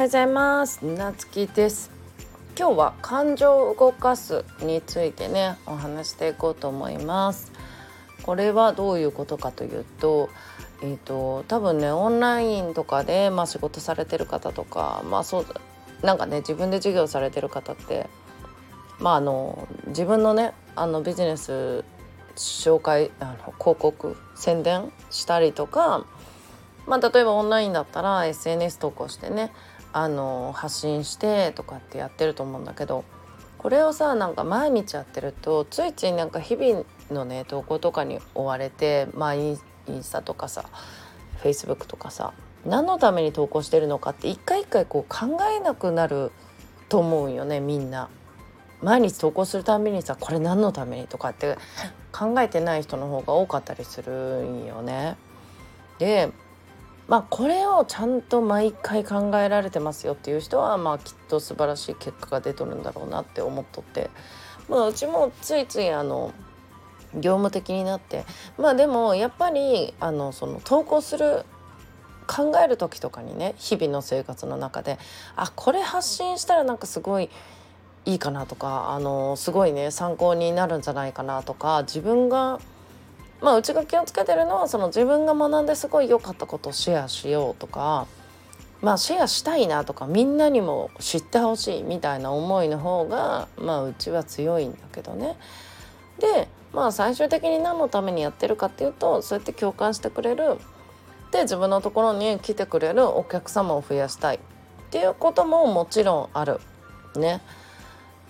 はようございます。なつきです。今日は感情を動かすについてねお話していこうと思います。これはどういうことかというとえーと、多分ねオンラインとかで、まあ、仕事されてる方とかまあそうなんかね自分で授業されてる方ってまああの自分のねあのビジネス紹介あの広告宣伝したりとかまあ、例えばオンラインだったら SNS 投稿してねあの発信してとかってやってると思うんだけどこれをさなんか毎日やってるとついついなんか日々のね投稿とかに追われてまあインスタとかさフェイスブックとかさ何のために投稿してるのかって一回一回こう考えなくなると思うよねみんな。毎日投稿するたびにさこれ何のためにとかって考えてない人の方が多かったりするんよね。でまあこれをちゃんと毎回考えられてますよっていう人はまあきっと素晴らしい結果が出とるんだろうなって思っとって、まあ、うちもついついあの業務的になってまあでもやっぱりあのその投稿する考える時とかにね日々の生活の中であこれ発信したらなんかすごいいいかなとかあのすごいね参考になるんじゃないかなとか自分がまあうちが気をつけてるのはその自分が学んですごい良かったことをシェアしようとかまあシェアしたいなとかみんなにも知ってほしいみたいな思いの方がまあうちは強いんだけどね。でまあ最終的に何のためにやってるかっていうとそうやって共感してくれるで自分のところに来てくれるお客様を増やしたいっていうことももちろんある。ね。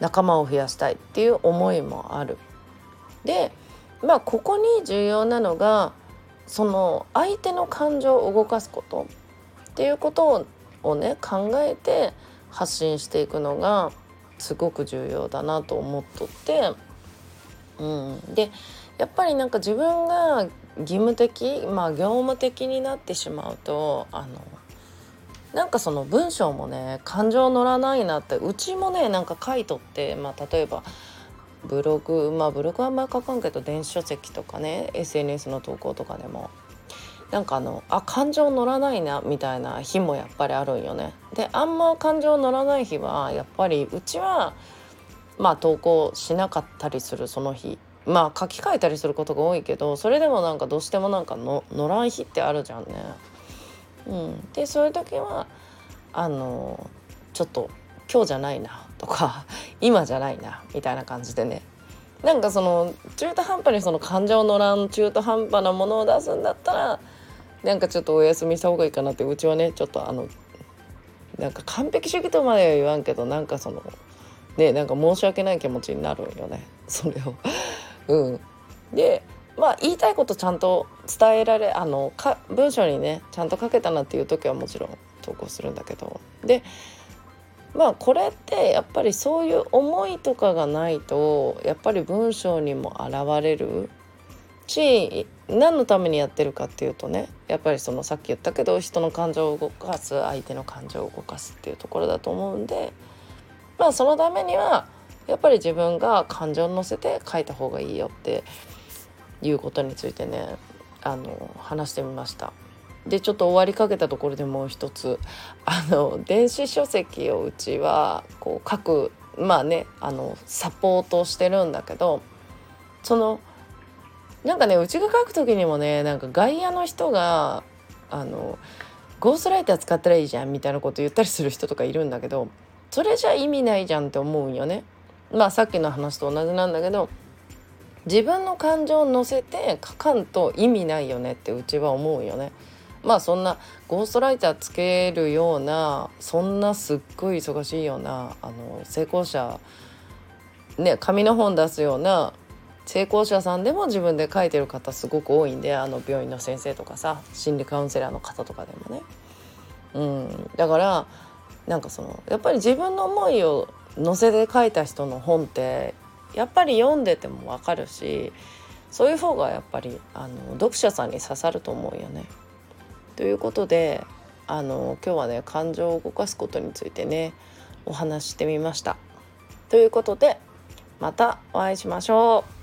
仲間を増やしたいっていう思いもある。でまあここに重要なのがその相手の感情を動かすことっていうことをね考えて発信していくのがすごく重要だなと思っとって、うん、でやっぱりなんか自分が義務的まあ業務的になってしまうとあのなんかその文章もね感情乗らないなってうちもねなんか書いとって、まあ、例えばブログまあブログはあんまり書かんけど電子書籍とかね SNS の投稿とかでもなんかあのあ感情乗らないなみたいな日もやっぱりあるんよね。であんま感情乗らない日はやっぱりうちはまあ投稿しなかったりするその日まあ書き換えたりすることが多いけどそれでもなんかどうしてもなんかの乗らん日ってあるじゃんね。うん、でそういう時はあのちょっと今日じゃないなとか 今じゃないなみたいな感じでね。なんかその中途半端にその感情の乱中途半端なものを出すんだったらなんかちょっとお休みした方がいいかなってうちはねちょっとあのなんか完璧主義とまでは言わんけどなんかそのねなんか申し訳ない気持ちになるよね。それを。うん。でまあ言いたいことちゃんと伝えられあのか文章にねちゃんと書けたなっていう時はもちろん投稿するんだけど。でまあこれってやっぱりそういう思いとかがないとやっぱり文章にも現れるし何のためにやってるかっていうとねやっぱりそのさっき言ったけど人の感情を動かす相手の感情を動かすっていうところだと思うんでまあそのためにはやっぱり自分が感情を乗せて書いた方がいいよっていうことについてねあの話してみました。でちょっと終わりかけたところでもう一つあの電子書籍をうちはこう書くまあねあのサポートしてるんだけどそのなんかねうちが書く時にもねなんか外野の人があのゴーストライター使ったらいいじゃんみたいなこと言ったりする人とかいるんだけどそれじゃ意味ないじゃんって思うんよね。まあさっきの話と同じなんだけど自分の感情を乗せて書かんと意味ないよねってうちは思うよね。まあそんなゴーストライターつけるようなそんなすっごい忙しいようなあの成功者ね紙の本出すような成功者さんでも自分で書いてる方すごく多いんであの病院の先生とかさ心理カウンセラーの方とかでもね。うん、だからなんかそのやっぱり自分の思いを載せて書いた人の本ってやっぱり読んでても分かるしそういう方がやっぱりあの読者さんに刺さると思うよね。ということであの今日はね感情を動かすことについてねお話してみました。ということでまたお会いしましょう。